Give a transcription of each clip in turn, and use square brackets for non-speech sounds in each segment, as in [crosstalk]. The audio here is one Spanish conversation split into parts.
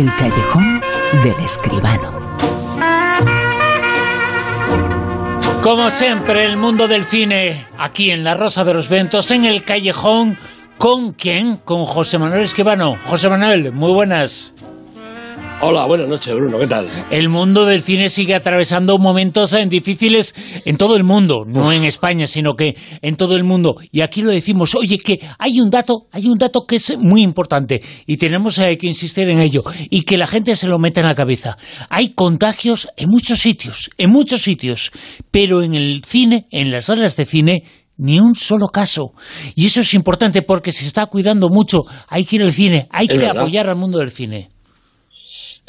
El callejón del escribano. Como siempre, el mundo del cine, aquí en La Rosa de los Ventos, en el callejón, ¿con quién? Con José Manuel Escribano. José Manuel, muy buenas. Hola, buenas noches, Bruno, ¿qué tal? El mundo del cine sigue atravesando momentos eh, difíciles en todo el mundo, no en España, sino que en todo el mundo. Y aquí lo decimos, oye, que hay un dato, hay un dato que es muy importante y tenemos eh, que insistir en ello y que la gente se lo meta en la cabeza. Hay contagios en muchos sitios, en muchos sitios, pero en el cine, en las salas de cine, ni un solo caso. Y eso es importante porque se está cuidando mucho. Hay que ir al cine, hay que apoyar al mundo del cine.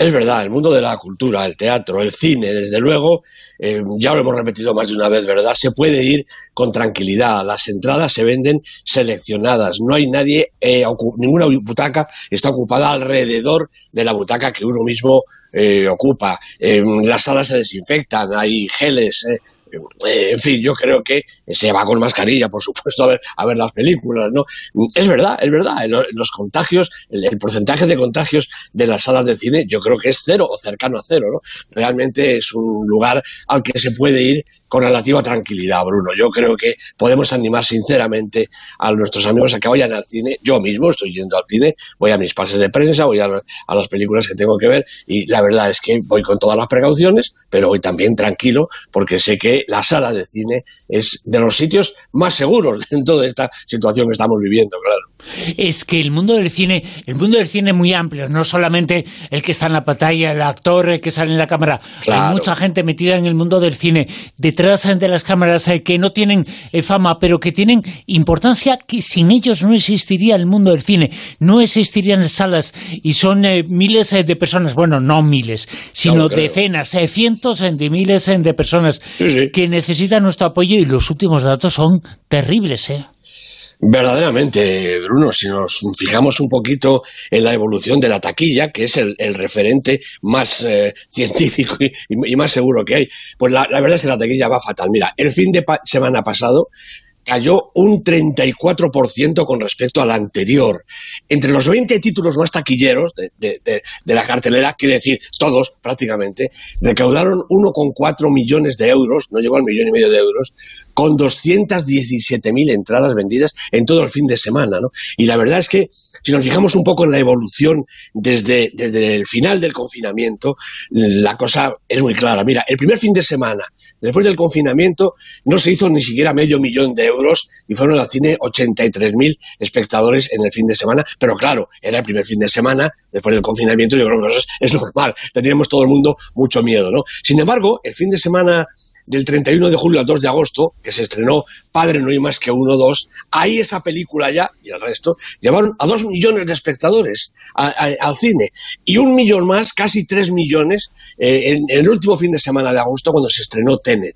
Es verdad, el mundo de la cultura, el teatro, el cine, desde luego, eh, ya lo hemos repetido más de una vez, ¿verdad? Se puede ir con tranquilidad. Las entradas se venden seleccionadas. No hay nadie, eh, ninguna butaca está ocupada alrededor de la butaca que uno mismo eh, ocupa. las salas se desinfectan, hay geles en fin, yo creo que se va con mascarilla, por supuesto, a ver, a ver las películas, ¿no? Es verdad, es verdad, los contagios, el, porcentaje de contagios de las salas de cine, yo creo que es cero o cercano a cero, ¿no? Realmente es un lugar al que se puede ir con relativa tranquilidad, Bruno. Yo creo que podemos animar sinceramente a nuestros amigos a que vayan al cine. Yo mismo estoy yendo al cine, voy a mis pases de prensa, voy a, las películas que tengo que ver y la verdad es que voy con todas las precauciones, pero voy también tranquilo porque sé que la sala de cine es de los sitios más seguros [laughs] en toda esta situación que estamos viviendo, claro. Es que el mundo del cine, el mundo del cine es muy amplio, no solamente el que está en la pantalla, el actor que sale en la cámara, hay mucha gente metida en el mundo del cine, detrás de las cámaras eh, que no tienen eh, fama, pero que tienen importancia que sin ellos no existiría el mundo del cine, no existirían salas y son eh, miles de personas, bueno, no miles, sino decenas, cientos de miles de personas que necesitan nuestro apoyo y los últimos datos son terribles, ¿eh? Verdaderamente, Bruno, si nos fijamos un poquito en la evolución de la taquilla, que es el, referente más eh, [laughs] científico y, más seguro que hay, pues la, verdad es que la taquilla va fatal. Mira, el fin de semana pasado cayó un 34% con respecto al anterior. Entre los 20 títulos más taquilleros de, la cartelera, quiere decir todos prácticamente, recaudaron 1,4 millones de euros, no llegó al millón y medio de euros, con 217.000 entradas vendidas en todo el fin de semana. ¿no? Y la verdad es que si nos fijamos un poco en la evolución desde, desde el final del confinamiento, la cosa es muy clara. Mira, el primer fin de semana Después del confinamiento no se hizo ni siquiera medio millón de euros y fueron al cine 83.000 espectadores en el fin de semana. Pero claro, era el primer fin de semana después del confinamiento yo creo que eso es, normal. Teníamos todo el mundo mucho miedo, ¿no? Sin embargo, el fin de semana del 31 de julio al 2 de agosto, que se estrenó Padre no hay más que uno, dos, ahí esa película ya, y el resto, llevaron a dos millones de espectadores al cine. Y un millón más, casi tres millones, eh, en, el último fin de semana de agosto, cuando se estrenó Tenet.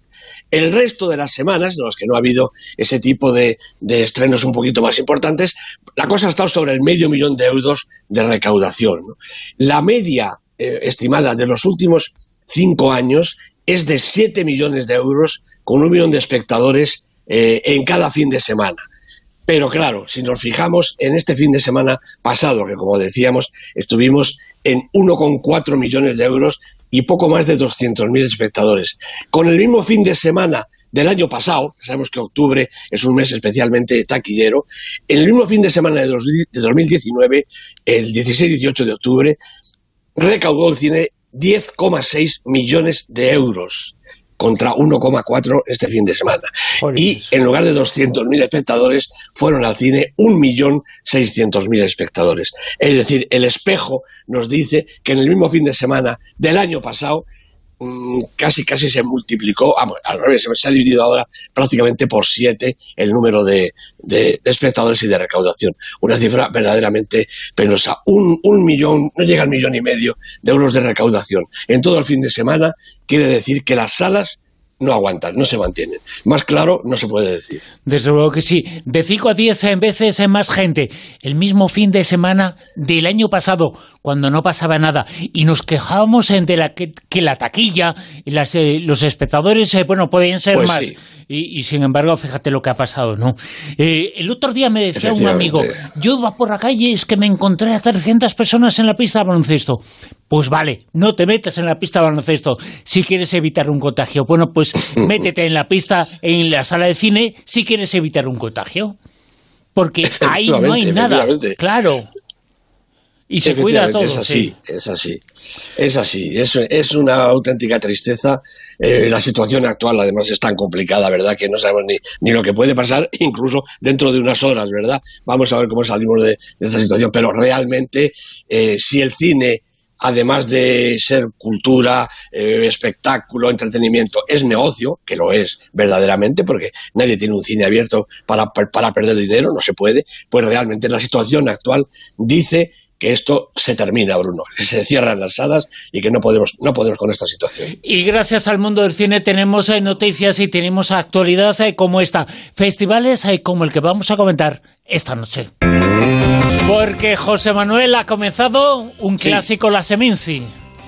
El resto de las semanas, en las que no ha habido ese tipo de, estrenos un poquito más importantes, la cosa ha estado sobre el medio millón de euros de recaudación. La media eh, estimada de los últimos cinco años es de 7 millones de euros con un millón de espectadores eh, en cada fin de semana. Pero claro, si nos fijamos en este fin de semana pasado, que como decíamos, estuvimos en 1,4 millones de euros y poco más de 200.000 espectadores. Con el mismo fin de semana del año pasado, sabemos que octubre es un mes especialmente taquillero, en el mismo fin de semana de 2019, el 16-18 de octubre, recaudó el cine 10,6 millones de euros contra 1,4 este fin de semana. Y en lugar de 200.000 espectadores, fueron al cine 1.600.000 espectadores. Es decir, el espejo nos dice que en el mismo fin de semana del año pasado casi casi se multiplicó, revés, se ha dividido ahora prácticamente por siete el número de, espectadores y de recaudación. Una cifra verdaderamente penosa. Un, un millón, no llega al millón y medio de euros de recaudación en todo el fin de semana, quiere decir que las salas no aguantan, no se mantienen. Más claro no se puede decir. Desde luego que sí. De 5 a 10 veces más gente. El mismo fin de semana del año pasado, cuando no pasaba nada. Y nos quejábamos de la, que, la taquilla, las, eh, los espectadores, eh, bueno, podían ser pues más. Y, sin embargo, fíjate lo que ha pasado, ¿no? Eh, el otro día me decía un amigo, yo iba por la calle, es que me encontré a 300 personas en la pista de baloncesto. Pues vale, no te metas en la pista de baloncesto si quieres evitar un contagio. Bueno, pues [laughs] métete en la pista, en la sala de cine, si quieres evitar un contagio. Porque ahí no hay nada. Claro. Y se cuida todo. Es así, es así. Es así. Es, es una auténtica tristeza. Eh, la situación actual, además, es tan complicada, ¿verdad? Que no sabemos ni, ni lo que puede pasar, [laughs] incluso dentro de unas horas, ¿verdad? Vamos a ver cómo salimos de, esta situación. Pero realmente, eh, si el cine además de ser cultura, eh, espectáculo, entretenimiento, es negocio, que lo es verdaderamente, porque nadie tiene un cine abierto para, para perder dinero, no se puede, pues realmente la situación actual dice que esto se termina, Bruno, que se cierran las salas y que no podemos, no podemos con esta situación. Y gracias al mundo del cine tenemos eh, noticias y tenemos actualidad eh, como esta, festivales eh, como el que vamos a comentar esta noche. Porque José Manuel ha comenzado un clásico, La Seminci.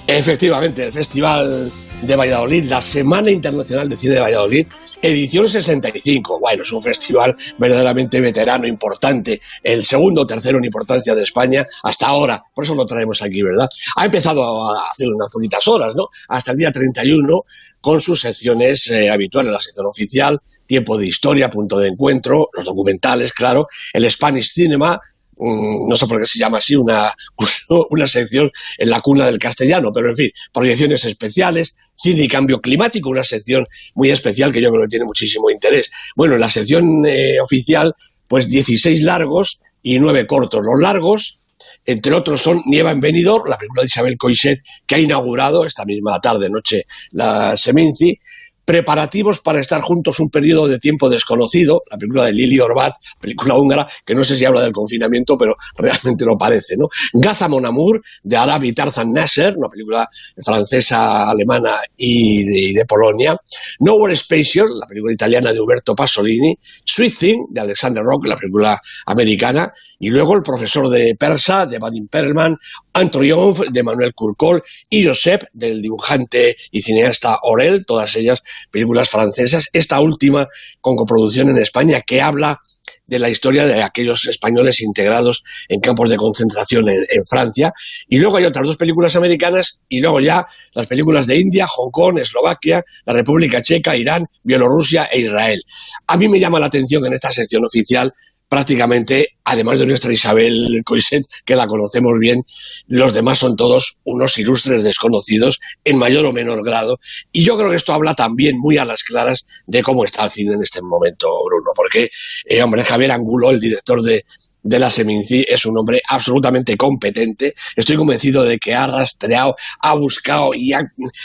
Efectivamente, el Festival de Valladolid, la Semana Internacional de Cine de Valladolid, edición 65. Bueno, es un festival verdaderamente veterano, importante, el segundo o tercero en importancia de España hasta ahora, por eso lo traemos aquí, ¿verdad? Ha empezado a hacer unas poquitas horas, ¿no? Hasta el día 31 con sus secciones eh, habituales, la sección oficial, tiempo de historia, punto de encuentro, los documentales, claro, el Spanish Cinema, no sé por qué se llama así, una, [laughs] una sección en la cuna del castellano, pero en fin, proyecciones especiales, cine y cambio climático, una sección muy especial que yo creo que tiene muchísimo interés. Bueno, en la sección eh, oficial, pues 16 largos y 9 cortos. Los largos, entre otros, son Nieva en Benidorm, la película de Isabel Coixet, que ha inaugurado esta misma tarde, noche, la Seminci, preparativos para estar juntos un periodo de tiempo desconocido, la película de Lili Orbat, película húngara, que no sé si habla del confinamiento, pero [laughs] realmente lo parece, ¿no? Gaza Mon Amour, de Arabi Tarzan Nasser, una película francesa, alemana y de, Polonia, Nowhere Spatial, la película italiana de Huberto Pasolini, Sweet Thing, de Alexander Rock, la película americana, y luego El profesor de persa, de Vadim Perlman, Un Triomphe, de Manuel Curcol, y Josep, del dibujante y cineasta Orel, todas ellas películas francesas, esta última con coproducción en España que habla de la historia de aquellos españoles integrados en campos de concentración en, Francia. Y luego hay otras dos películas americanas y luego ya las películas de India, Hong Kong, Eslovaquia, la República Checa, Irán, Bielorrusia e Israel. A mí me llama la atención en esta sección oficial prácticamente, además de nuestra Isabel Coiset, que la conocemos bien, los demás son todos unos ilustres desconocidos en mayor o menor grado. Y yo creo que esto habla también muy a las claras de cómo está el cine en este momento, Bruno, porque, eh, hombre, Javier Angulo, el director de, de la Seminci es un hombre absolutamente competente. Estoy convencido de que ha rastreado, ha buscado y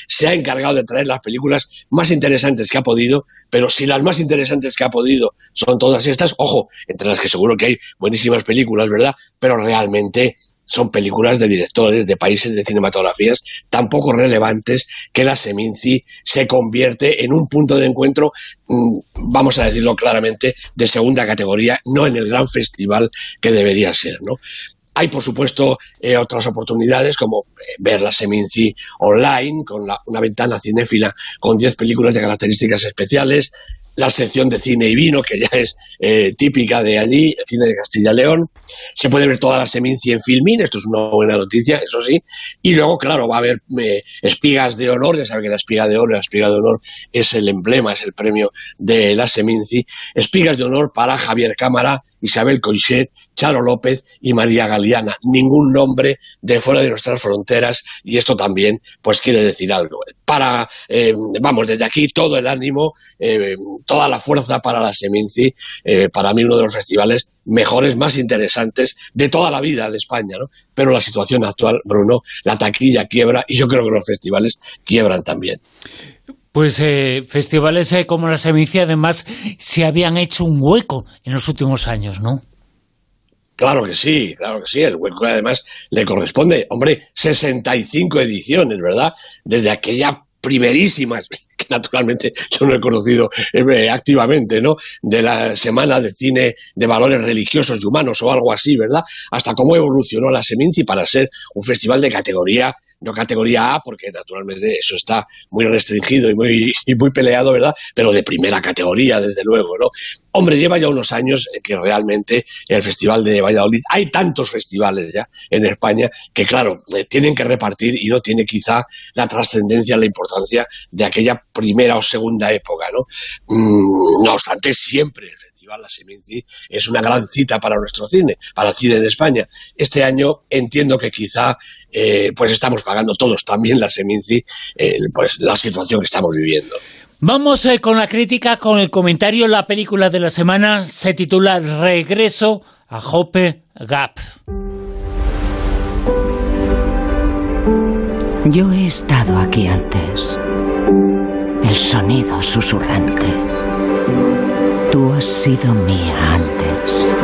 se ha encargado de traer las películas más interesantes que ha podido, pero si las más interesantes que ha podido son todas estas, ojo, entre las que seguro que hay buenísimas películas, ¿verdad? Pero realmente son películas de directores de países de cinematografías tan poco relevantes que la Seminci se convierte en un punto de encuentro, mm, vamos a decirlo claramente, de segunda categoría, no en el gran festival que debería ser. Hay, por supuesto, eh, otras oportunidades como eh, ver la Seminci online, con una ventana cinéfila con 10 películas de características especiales, la sección de cine y vino, que ya es eh, típica de allí, cine de Castilla y León. Se puede ver toda la Seminci en Filmin, esto es una buena noticia, eso sí. Y luego, claro, va a haber eh, espigas de honor, ya saben que la espiga de oro, la espiga de honor es el emblema, es el premio de la Seminci. Espigas de honor para Javier Cámara, Isabel Coixet, Charo López y María Galeana. Ningún nombre de fuera de nuestras fronteras y esto también pues quiere decir algo. Para, eh, vamos, desde aquí todo el ánimo, eh, toda la fuerza para la Seminci, eh, para mí uno de los festivales mejores, más interesantes de toda la vida de España, ¿no? Pero la situación actual, Bruno, la taquilla quiebra y yo creo que los festivales quiebran también. Pues eh, festivales eh, como la Semicia además se habían hecho un hueco en los últimos años, ¿no? Claro que sí, claro que sí. El hueco además le corresponde, hombre, 65 ediciones, ¿verdad? Desde aquella primerísimas, [laughs] que naturalmente yo no he conocido eh, activamente, ¿no? De la Semana de Cine de Valores Religiosos y Humanos o algo así, ¿verdad? Hasta cómo evolucionó la Seminci para ser un festival de categoría no categoría A, porque naturalmente eso está muy restringido y muy, [laughs] y muy peleado, ¿verdad? Pero de primera categoría, desde luego, ¿no? Hombre, lleva ya unos años que realmente el Festival de Valladolid, hay tantos festivales ya en España que, claro, eh, tienen que repartir y no tiene quizá la trascendencia, la importancia de aquella primera o segunda época, ¿no? Mm, no obstante, siempre la Seminci es una gran cita para nuestro cine, para el cine en España. Este año entiendo que quizá eh, pues estamos pagando todos también la Seminci, eh, pues la situación que estamos viviendo. Vamos eh, con la crítica, con el comentario. La película de la semana se titula Regreso a Hope Gap. Yo he estado aquí antes. El sonido susurrante Tú has sido mía antes.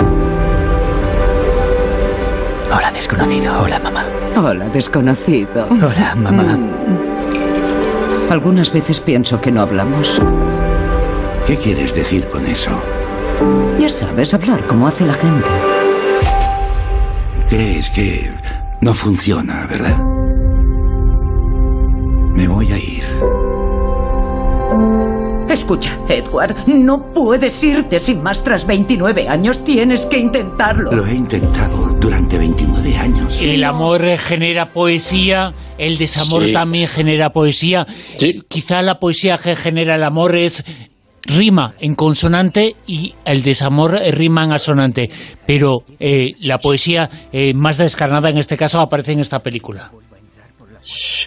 Hola, desconocido. Hola, mamá. Hola, desconocido. Hola, mamá. Mm. Algunas veces pienso que no hablamos. ¿Qué quieres decir con eso? Ya sabes, hablar como hace la gente. Crees que no funciona, ¿verdad? Me voy a ir. Escucha, Edward, no puedes irte sin más tras 29 años. Tienes que intentarlo. Lo he intentado durante 29 años. El amor genera poesía, el desamor también genera poesía. Quizá la poesía que genera el amor es rima en consonante y el desamor rima en asonante. Pero eh, la poesía eh, más descarnada en este caso aparece en esta película.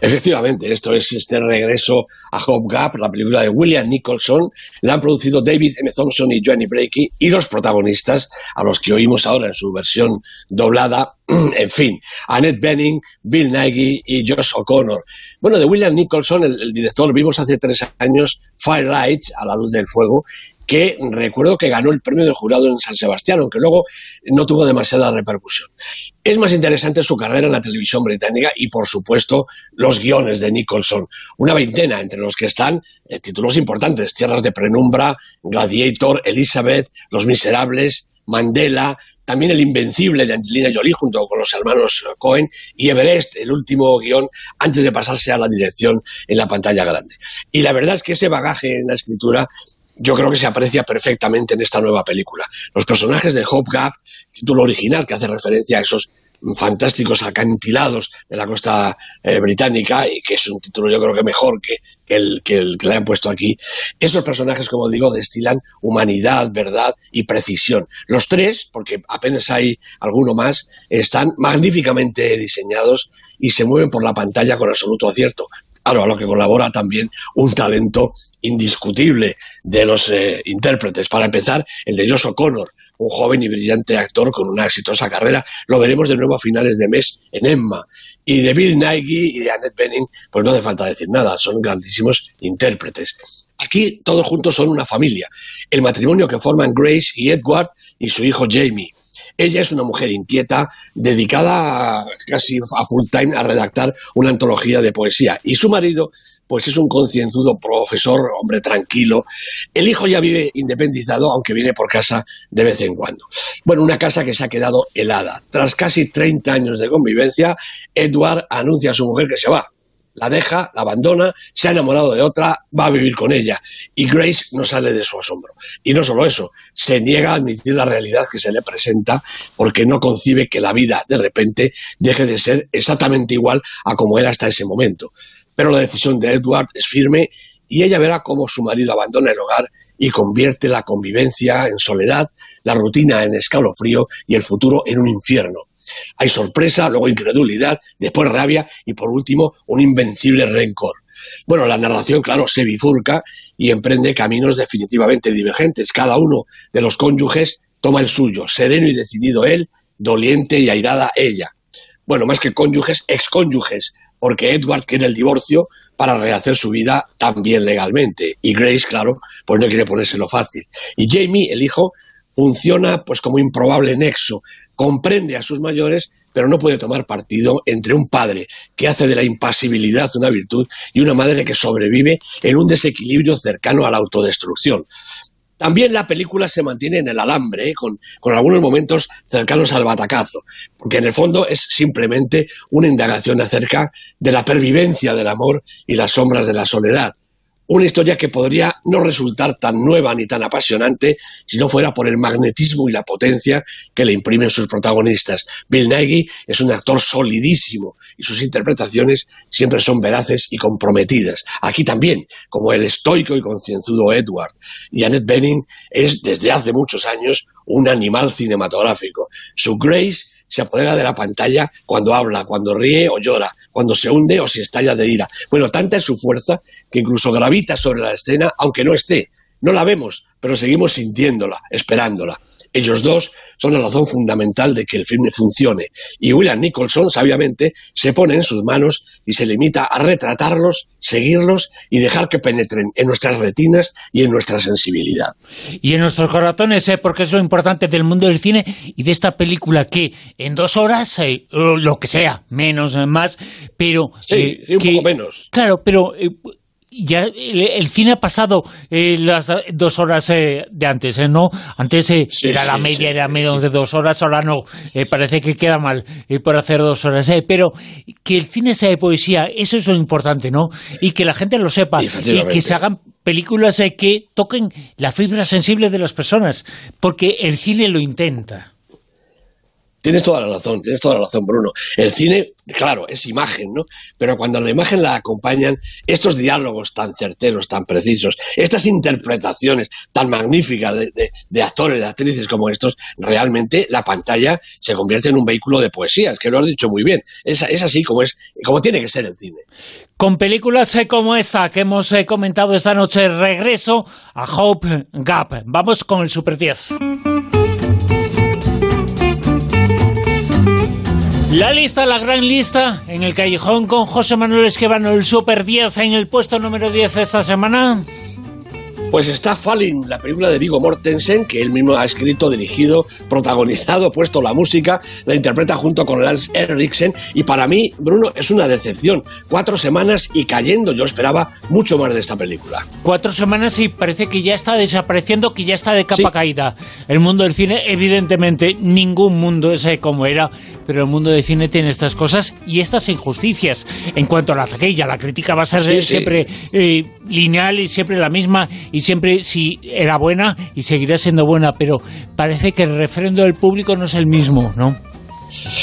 Efectivamente, esto es este regreso a Hope Gap, la película de William Nicholson. La han producido David M. Thompson y Johnny Breaky y los protagonistas, a los que oímos ahora en su versión doblada, [clears throat] en fin, Annette Benning, Bill Nighy y Josh O'Connor. Bueno, de William Nicholson, el, el, director, vimos hace tres años Firelight, a la luz del fuego, que recuerdo que ganó el premio del jurado en San Sebastián, aunque luego no tuvo demasiada repercusión. Es más interesante su carrera en la televisión británica y, por supuesto, los guiones de Nicholson. Una veintena, entre los que están eh, títulos importantes, Tierras de Prenumbra, Gladiator, Elizabeth, Los Miserables, Mandela, también El Invencible de Angelina Jolie junto con los hermanos Cohen y Everest, el último guion antes de pasarse a la dirección en la pantalla grande. Y la verdad es que ese bagaje en la escritura yo creo que se aprecia perfectamente en esta nueva película. Los personajes de Hope título original que hace referencia a esos fantásticos acantilados de la costa eh, británica y que es un título yo creo que mejor que, el, que, el, que le han puesto aquí. Esos personajes, como digo, destilan humanidad, verdad y precisión. Los tres, porque apenas hay alguno más, están magníficamente diseñados y se mueven por la pantalla con absoluto acierto. Claro, a lo que colabora también un talento indiscutible de los eh, intérpretes. Para empezar, el de Josh O'Connor, un joven y brillante actor con una exitosa carrera. Lo veremos de nuevo a finales de mes en Emma. Y de Bill Nighy y de Annette Bening, pues no hace falta decir nada, son grandísimos intérpretes. Aquí todos juntos son una familia. El matrimonio que forman Grace y Edward y su hijo Jamie. Ella es una mujer inquieta, dedicada casi a full time a redactar una antología de poesía. Y su marido, pues es un concienzudo profesor, hombre tranquilo. El hijo ya vive independizado, aunque viene por casa de vez en cuando. Bueno, una casa que se ha quedado helada. Tras casi 30 años de convivencia, Edward anuncia a su mujer que se va la deja, la abandona, se ha enamorado de otra, va a vivir con ella. Y Grace no sale de su asombro. Y no solo eso, se niega a admitir la realidad que se le presenta porque no concibe que la vida de repente deje de ser exactamente igual a como era hasta ese momento. Pero la decisión de Edward es firme y ella verá cómo su marido abandona el hogar y convierte la convivencia en soledad, la rutina en escalofrío y el futuro en un infierno. Hay sorpresa, luego incredulidad, después rabia y por último un invencible rencor. Bueno, la narración, claro, se bifurca y emprende caminos definitivamente divergentes. Cada uno de los cónyuges toma el suyo, sereno y decidido él, doliente y airada ella. Bueno, más que cónyuges, excónyuges, porque Edward quiere el divorcio para rehacer su vida también legalmente. Y Grace, claro, pues no quiere ponérselo fácil. Y Jamie, el hijo, funciona pues como improbable nexo comprende a sus mayores, pero no puede tomar partido entre un padre que hace de la impasibilidad una virtud y una madre que sobrevive en un desequilibrio cercano a la autodestrucción. También la película se mantiene en el alambre, ¿eh? con, con, algunos momentos cercanos al batacazo, porque en el fondo es simplemente una indagación acerca de la pervivencia del amor y las sombras de la soledad, una historia que podría no resultar tan nueva ni tan apasionante si no fuera por el magnetismo y la potencia que le imprimen sus protagonistas. Bill Nighy es un actor solidísimo y sus interpretaciones siempre son veraces y comprometidas. Aquí también, como el estoico y concienzudo Edward. Y Annette Bening es desde hace muchos años un animal cinematográfico. Su Grace se apodera de la pantalla cuando habla, cuando ríe o llora, cuando se hunde o se estalla de ira. Bueno, tanta es su fuerza que incluso gravita sobre la escena aunque no esté. No la vemos, pero seguimos sintiéndola, esperándola. Ellos dos son la razón fundamental de que el filme funcione, y William Nicholson, sabiamente, se pone en sus manos y se limita a retratarlos, seguirlos y dejar que penetren en nuestras retinas y en nuestra sensibilidad. Y en nuestros corazones, ¿eh? porque es lo importante del mundo del cine y de esta película que en dos horas, eh, lo que sea, menos, más, pero... Sí, un poco menos. Claro, pero ya el, cine ha pasado eh, las dos horas eh, de antes, ¿eh? ¿no? Antes era la media, era menos de dos horas, ahora no, parece que queda mal por hacer dos horas, pero que el cine sea de poesía, eso es lo importante, ¿no? Y que la gente lo sepa, y que se hagan películas que toquen la fibra sensible de las personas, porque el cine lo intenta. Tienes toda la razón, tienes toda la razón, Bruno. El cine, claro, es imagen, ¿no? Pero cuando la imagen la acompañan estos diálogos tan certeros, tan precisos, estas interpretaciones tan magníficas de, actores, de actrices como estos, realmente la pantalla se convierte en un vehículo de poesía. Es que lo has dicho muy bien. Es, así como es, como tiene que ser el cine. Con películas eh, como esta que hemos eh, comentado esta noche, regreso a Hope Gap. Vamos con el Super 10. La lista, la gran lista, en el callejón con José Manuel Esquivano, el Super 10 en el puesto número 10 esta semana. Pues está Falling, la película de Vigo Mortensen, que él mismo ha escrito, dirigido, protagonizado, puesto la música, la interpreta junto con Lance Eriksen, y para mí, Bruno, es una decepción. Cuatro semanas y cayendo, yo esperaba mucho más de esta película. Cuatro semanas y parece que ya está desapareciendo, que ya está de capa caída. El mundo del cine, evidentemente, ningún mundo es eh, como era, pero el mundo del cine tiene estas cosas y estas injusticias. En cuanto a la taquilla, la crítica va a ser siempre eh, lineal y siempre la misma, y siempre si era buena y seguirá siendo buena, pero parece que el refrendo del público no es el mismo, ¿no?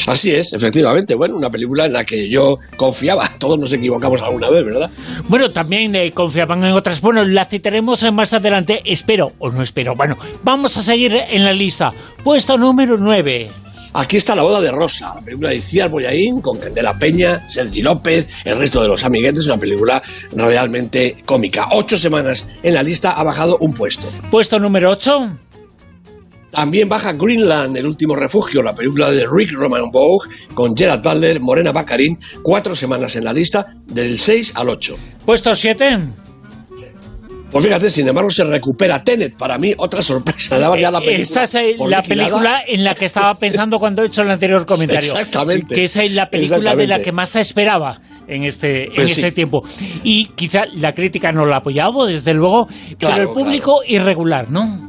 Así es, efectivamente. Bueno, una película en la que yo confiaba. [laughs] Todos nos equivocamos alguna vez, ¿verdad? Bueno, también eh, confiaban en otras. Bueno, la citaremos más adelante. Espero o no espero. Bueno, vamos a seguir en la lista. Puesto número 9. Aquí está La boda de Rosa, la película de Ciar Boyaín con Candela Peña, Sergi López, el resto de los amiguetes, una película realmente cómica. Ocho semanas en la lista, ha bajado un puesto. Puesto número 8. También baja Greenland, el último refugio, la película de Rick Roman Vogue con Gerard Butler, Morena Baccarin, cuatro semanas en la lista, del 6 al 8. Puesto 7. Pues fíjate, sin embargo, se recupera Tenet. Para mí, otra sorpresa. Daba ya la película Esa es la película en la que estaba pensando cuando he hecho el anterior comentario. Exactamente. Que es la película de la que más se esperaba en este, en pues este tiempo. Y quizá la crítica no la ha apoyado, desde luego, pero el público irregular, ¿no?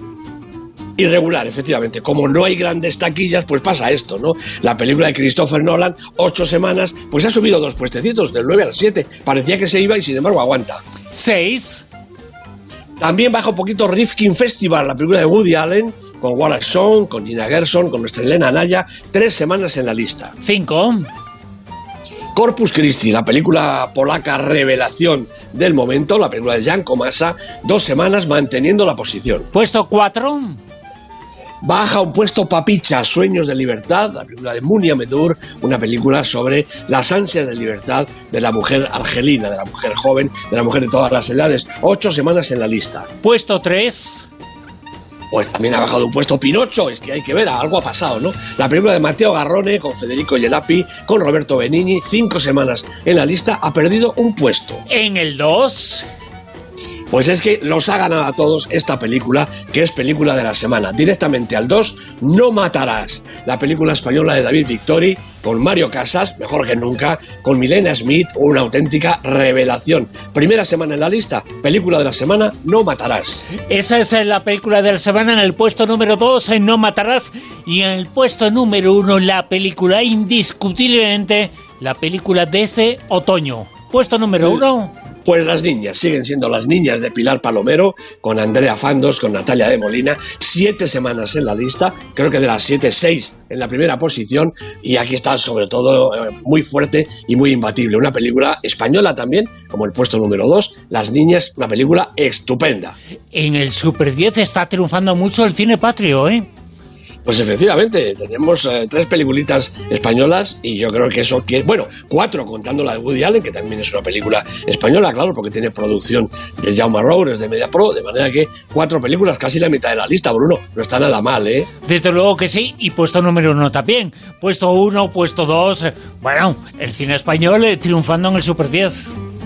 irregular, efectivamente. Como no hay grandes taquillas, pues pasa esto, ¿no? La película de Christopher Nolan, ocho semanas, pues ha subido dos puestecitos, del 9 al 7. Parecía que se iba y sin embargo aguanta. Seis. También baja un poquito Rifkin Festival, la película de Woody Allen, con Wallace Shawn, con Gina Gerson, con nuestra Elena Naya, tres semanas en la lista. Cinco. Corpus Christi, la película polaca revelación del momento, la película de Jan Komasa, dos semanas manteniendo la posición. Puesto cuatro. Baja un puesto Papicha, Sueños de Libertad, la película de Munia Medur, una película sobre las ansias de libertad de la mujer argelina, de la mujer joven, de la mujer de todas las edades. Ocho semanas en la lista. Puesto 3. Pues también ha bajado un puesto Pinocho, es que hay que ver, algo ha pasado, ¿no? La película de Mateo Garrone con Federico Yelapi, con Roberto Benigni, cinco semanas en la lista, ha perdido un puesto. En el 2 Pues es que los ha ganado a todos esta película, que es película de la semana. Directamente al 2, No Matarás, la película española de David Victori, con Mario Casas, mejor que nunca, con Milena Smith, una auténtica revelación. Primera semana en la lista, película de la semana, No Matarás. Esa es la película de la semana en el puesto número 2, en No Matarás, y en el puesto número 1, la película indiscutiblemente, la película de este otoño. Puesto número 1. Pues las niñas, siguen siendo las niñas de Pilar Palomero, con Andrea Fandos, con Natalia de Molina, siete semanas en la lista, creo que de las siete, seis en la primera posición, y aquí está sobre todo eh, muy fuerte y muy imbatible. Una película española también, como el puesto número dos, Las niñas, una película estupenda. En el Super 10 está triunfando mucho el cine patrio, ¿eh? Pues efectivamente, tenemos eh, tres peliculitas españolas y yo creo que eso que bueno, cuatro contando la de Woody Allen, que también es una película española, claro, porque tiene producción de Jaume Roures, de Media Pro, de manera que cuatro películas, casi la mitad de la lista, Bruno, no está nada mal, ¿eh? Desde luego que sí, y puesto número uno también, puesto uno, puesto dos, eh, bueno, el cine español eh, triunfando en el Super 10.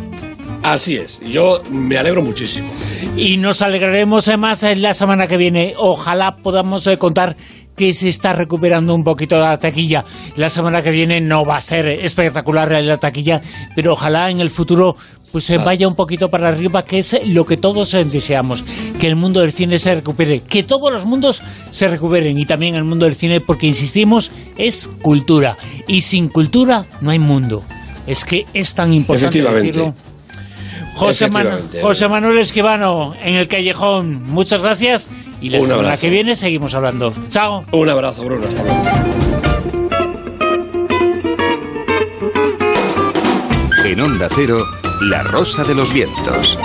Así es, yo me alegro muchísimo. Y nos alegraremos más la semana que viene. Ojalá podamos contar que se está recuperando un poquito la taquilla. La semana que viene no va a ser espectacular la taquilla, pero ojalá en el futuro pues se vaya un poquito para arriba, que es lo que todos deseamos, que el mundo del cine se recupere, que todos los mundos se recuperen y también el mundo del cine, porque insistimos, es cultura y sin cultura no hay mundo. Es que es tan importante decirlo. José, José, Manuel Esquivano en el callejón, muchas gracias y la semana que viene seguimos hablando. Chao. Un abrazo, Bruno. Hasta luego. En Onda Cero, La Rosa de los Vientos.